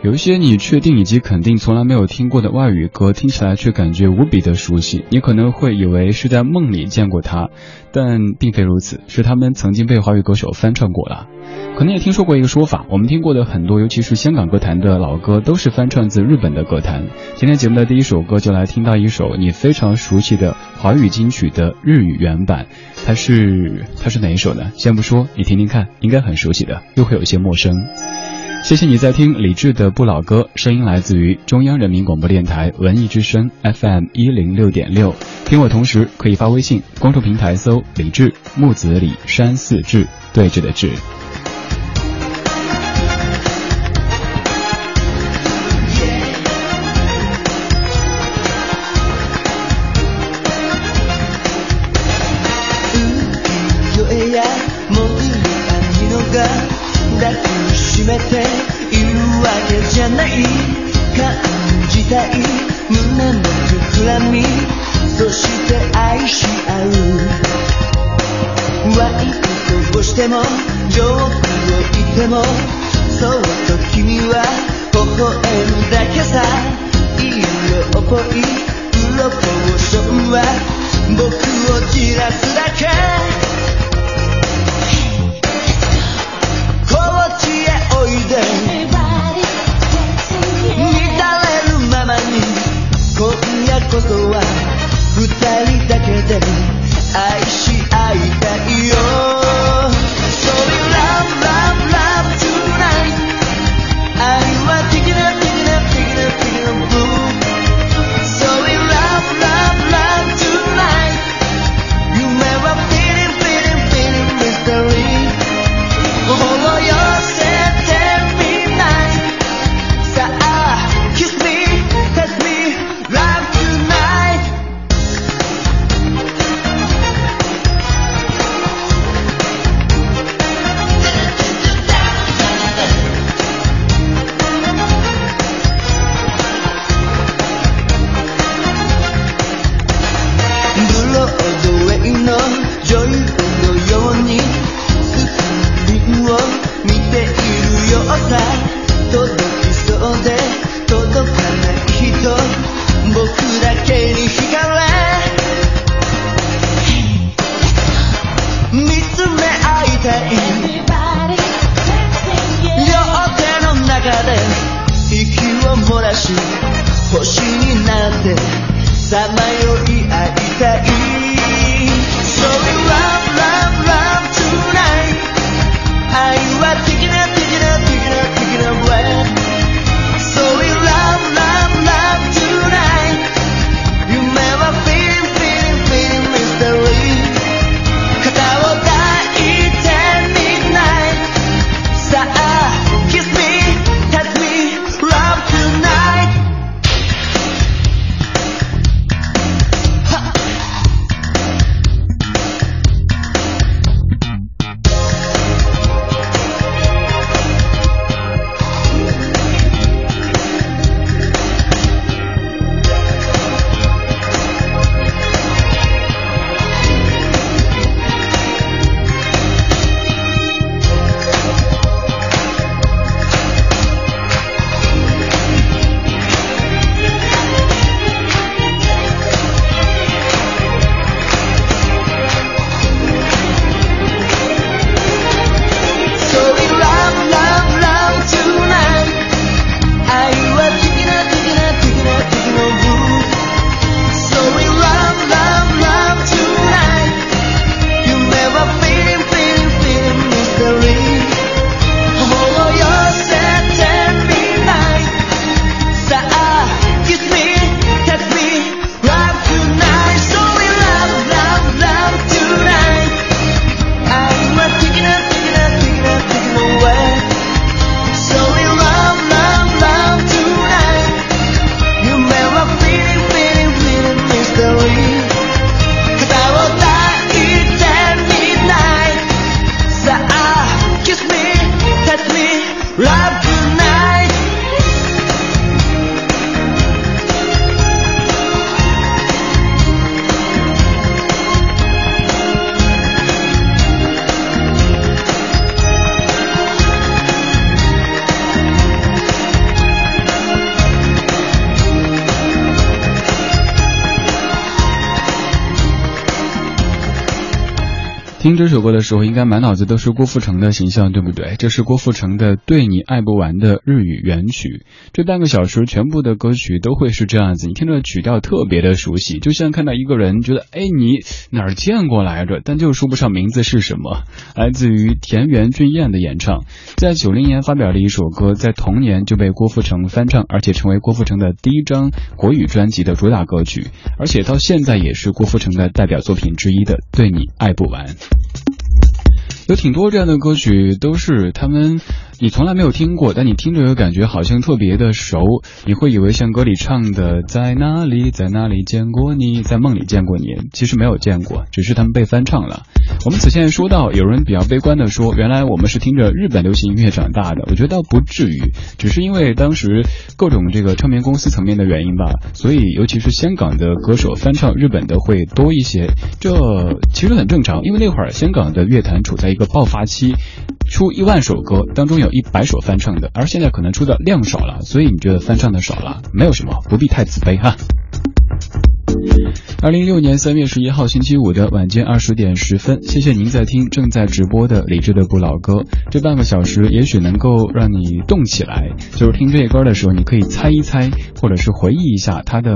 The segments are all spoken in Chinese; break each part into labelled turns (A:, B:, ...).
A: 有一些你确定以及肯定从来没有听过的外语歌，听起来却感觉无比的熟悉。你可能会以为是在梦里见过它，但并非如此，是他们曾经被华语歌手翻唱过了。可能也听说过一个说法，我们听过的很多，尤其是香港歌坛的老歌，都是翻唱自日本的歌坛。今天节目的第一首歌就来听到一首你非常熟悉的华语金曲的日语原版，它是它是哪一首呢？先不说，你听听看，应该很熟悉的，又会有一些陌生。谢谢你在听李志的不老歌，声音来自于中央人民广播电台文艺之声 FM 一零六点六。听我同时可以发微信，公众平台搜李志木子李山寺志对峙的志。
B: 听这首歌的时候，应该满脑子都是郭富城的形象，对不对？这是郭富城的《对你爱不完》的日语原曲。这半个小时全部的歌曲都会是这样子，你听着曲调特别的熟悉，就像看到一个人，觉得哎，你哪儿见过来着？但就说不上名字是什么。来自于田园俊彦的演唱，在九零年发表的一首歌，在同年就被郭富城翻唱，而且成为郭富城的第一张国语专辑的主打歌曲，而且到现在也是郭富城的代表作品之一的《对你爱不完》。有挺多这样的歌曲，都是他们。你从来没有听过，但你听着又感觉好像特别的熟。你会以为像歌里唱的“在哪里，在哪里见过你，在梦里见过你”，其实没有见过，只是他们被翻唱了。我们此前说到，有人比较悲观的说，原来我们是听着日本流行音乐长大的。我觉得倒不至于，只是因为当时各种这个唱片公司层面的原因吧，所以尤其是香港的歌手翻唱日本的会多一些。这其实很正常，因为那会儿香港的乐坛处在一个爆发期。出一万首歌当中有一百首翻唱的，而现在可能出的量少了，所以你觉得翻唱的少了，没有什么，不必太自卑哈。二零一六年三月十一号星期五的晚间二十点十分，谢谢您在听正在直播的李志的不老歌，这半个小时也许能够让你动起来，就是听这些歌的时候，你可以猜一猜，或者是回忆一下它的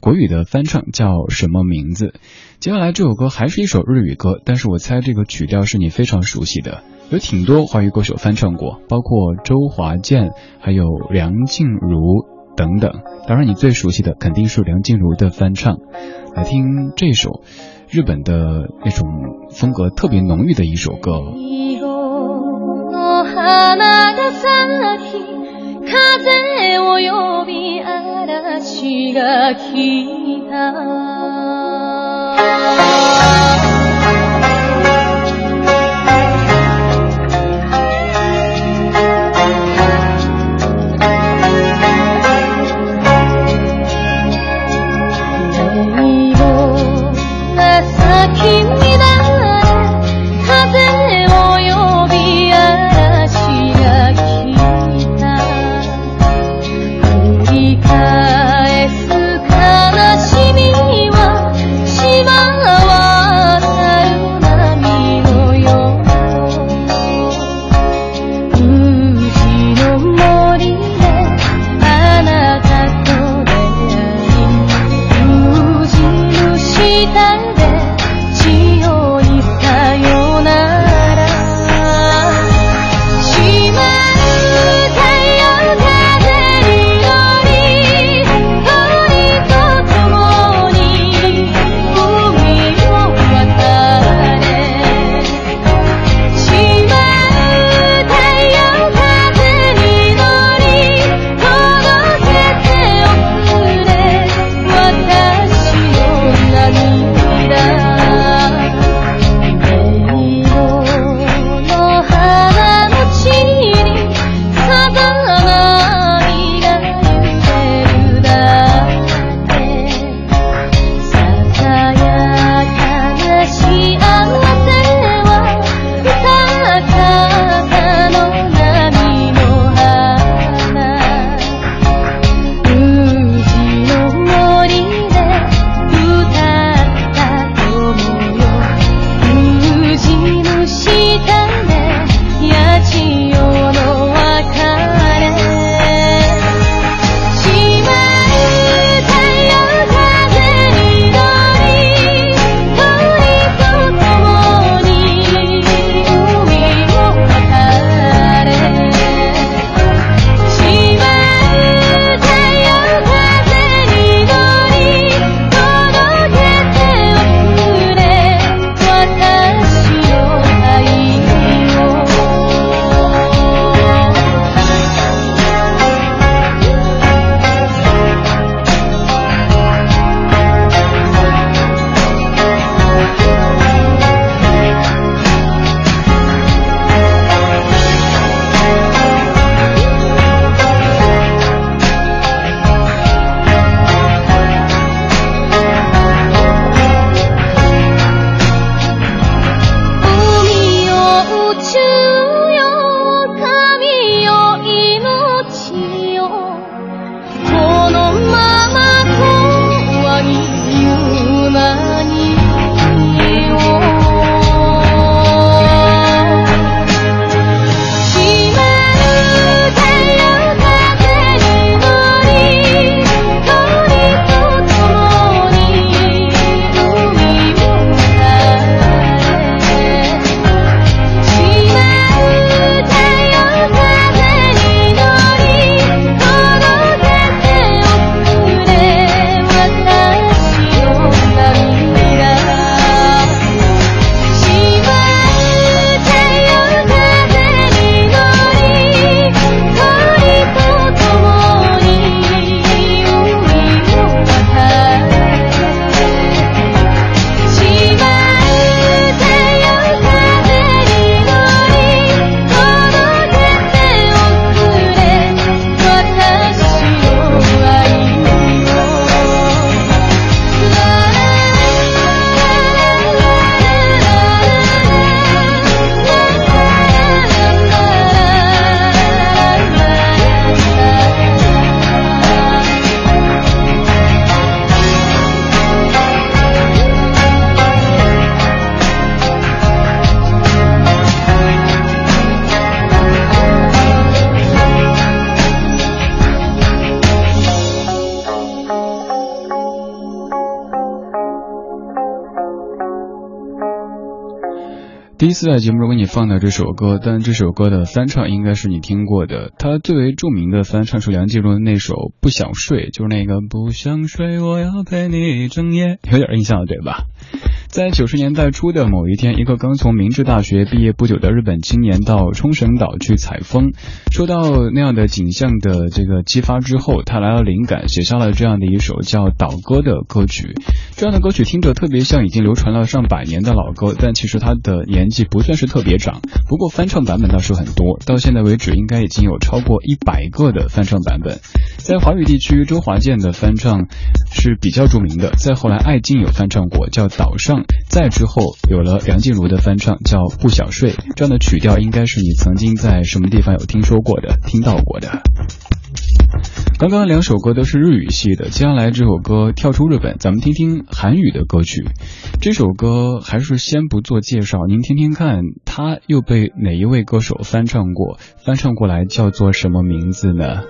B: 国语的翻唱叫什么名字。接下来这首歌还是一首日语歌，但是我猜这个曲调是你非常熟悉的。有挺多华语歌手翻唱过包括周华健还有梁静茹等等。当然你最熟悉的肯定是梁静茹的翻唱。来听这首日本的那种风格特别浓郁的一首歌 You. 第一次在节目中给你放的这首歌，但这首歌的翻唱应该是你听过的。它最为著名的翻唱是梁静茹的那首《不想睡》，就是那个不想睡，我要陪你一整夜，有点印象对吧？在九十年代初的某一天，一个刚从明治大学毕业不久的日本青年到冲绳岛去采风，受到那样的景象的这个激发之后，他来了灵感，写下了这样的一首叫《岛歌》的歌曲。这样的歌曲听着特别像已经流传了上百年的老歌，但其实它的年纪不算是特别长。不过翻唱版本倒是很多，到现在为止应该已经有超过一百个的翻唱版本。在华语地区，周华健的翻唱是比较著名的，再后来艾敬有翻唱过，叫《岛上》。再之后有了梁静茹的翻唱，叫《不想睡》，这样的曲调应该是你曾经在什么地方有听说过的、听到过的。刚刚两首歌都是日语系的，接下来这首歌跳出日本，咱们听听韩语的歌曲。这首歌还是先不做介绍，您听听看，它又被哪一位歌手翻唱过？翻唱过来叫做什么名字呢？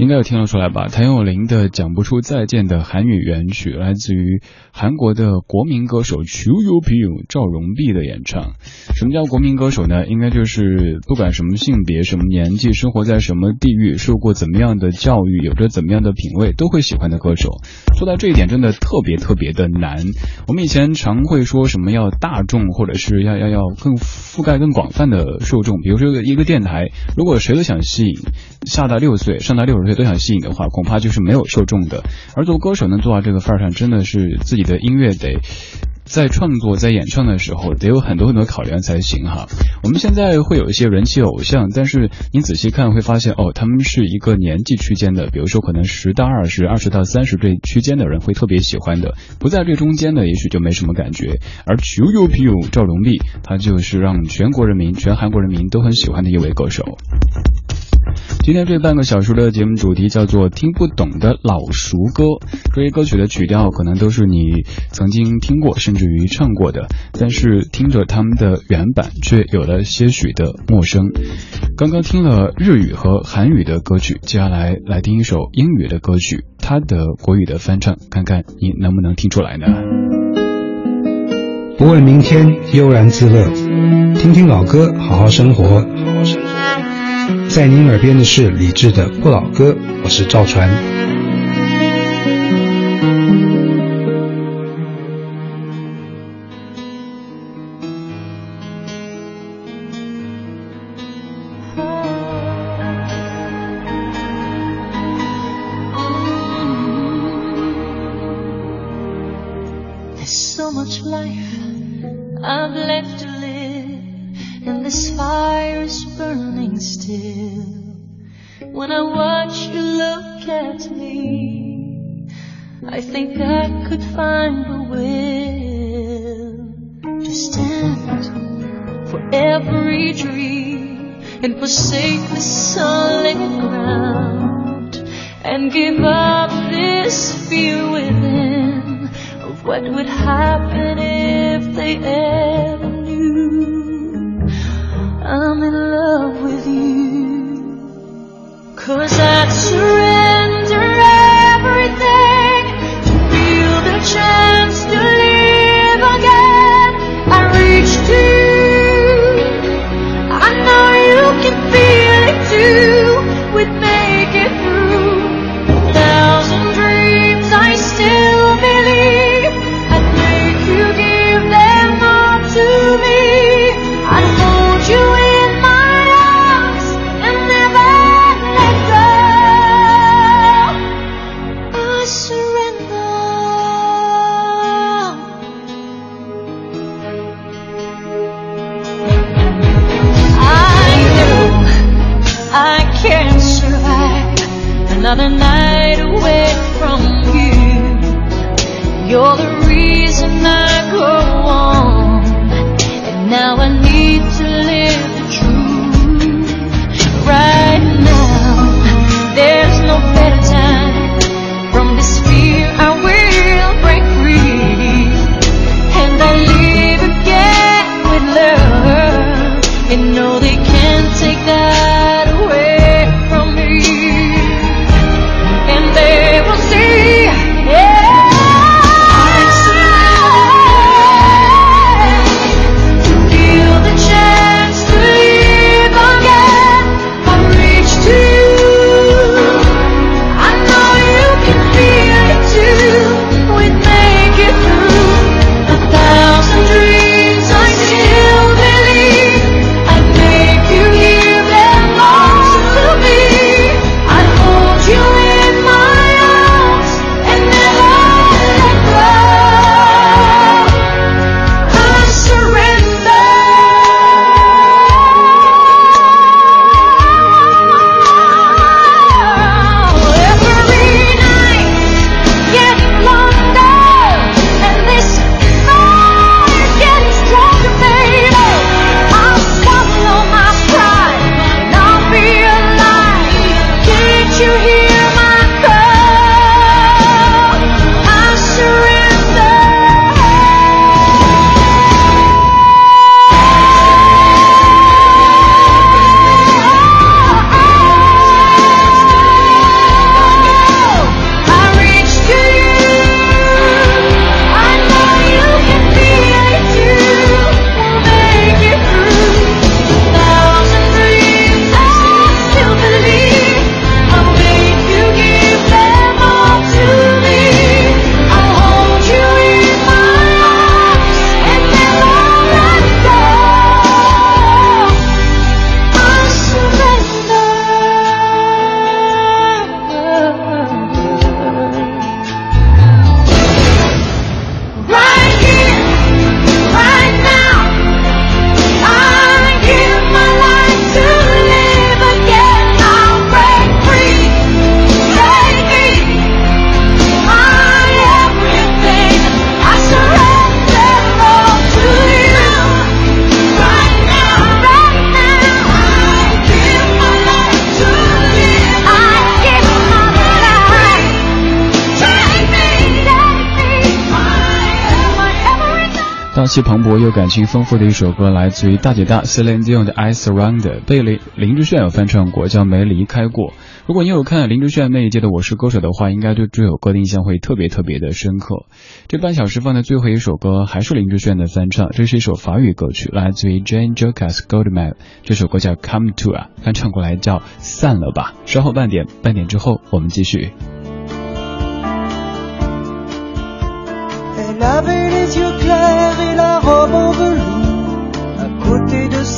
B: 应该有听得出来吧？谭咏麟的《讲不出再见》的韩语原曲，来自于韩国的国民歌手 Chu Yu 赵荣碧的演唱。什么叫国民歌手呢？应该就是不管什么性别、什么年纪、生活在什么地域、受过怎么样的教育、有着怎么样的品味，都会喜欢的歌手。做到这一点真的特别特别的难。我们以前常会说什么要大众，或者是要要要更覆盖更广泛的受众。比如说一个电台，如果谁都想吸引下到六岁、上到六十都想吸引的话，恐怕就是没有受众的。而做歌手能做到这个份儿上，真的是自己的音乐得。在创作、在演唱的时候，得有很多很多考量才行哈。我们现在会有一些人气偶像，但是你仔细看会发现，哦，他们是一个年纪区间的，比如说可能十到二十、二十到三十这区间的人会特别喜欢的，不在这中间的，也许就没什么感觉。而 Q U P U 赵荣丽，他就是让全国人民、全韩国人民都很喜欢的一位歌手。今天这半个小时的节目主题叫做“听不懂的老熟歌”，这些歌曲的曲调可能都是你曾经听过，甚至于唱过的，但是听着他们的原版却有了些许的陌生。刚刚听了日语和韩语的歌曲，接下来来听一首英语的歌曲，它的国语的翻唱，看看你能不能听出来呢？
C: 不问明天，悠然自乐，听听老歌，好好生活。好好生活。在您耳边的是李志的不老歌，我是赵传。
B: What
C: would happen if they ever knew I'm in love with you? Cause that's surrender. another night away from you. You're the reason I go on, and now I need.
B: 气蓬勃又感情丰富的一首歌，来自于大姐大 Celine Dion 的《I Surround，》，被林林志炫有翻唱过，叫《没离开过》。如果你有看林志炫那一届的《我是歌手》的话，应该对这首歌的印象会特别特别的深刻。这半小时放在最后一首歌，还是林志炫的翻唱，这是一首法语歌曲，来自于 Jane Jocas Goldman，这首歌叫《Come To》啊，翻唱过来叫散了吧。稍后半点，半点之后我们继续。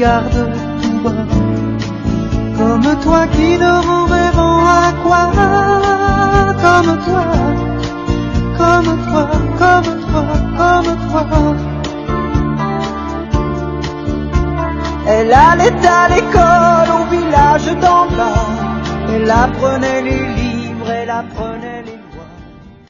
A: tout bas, comme toi qui dort en rêvant à quoi, comme toi, comme toi, comme toi, comme toi. Elle allait à l'école au village d'en bas. Elle apprenait les livres, elle apprenait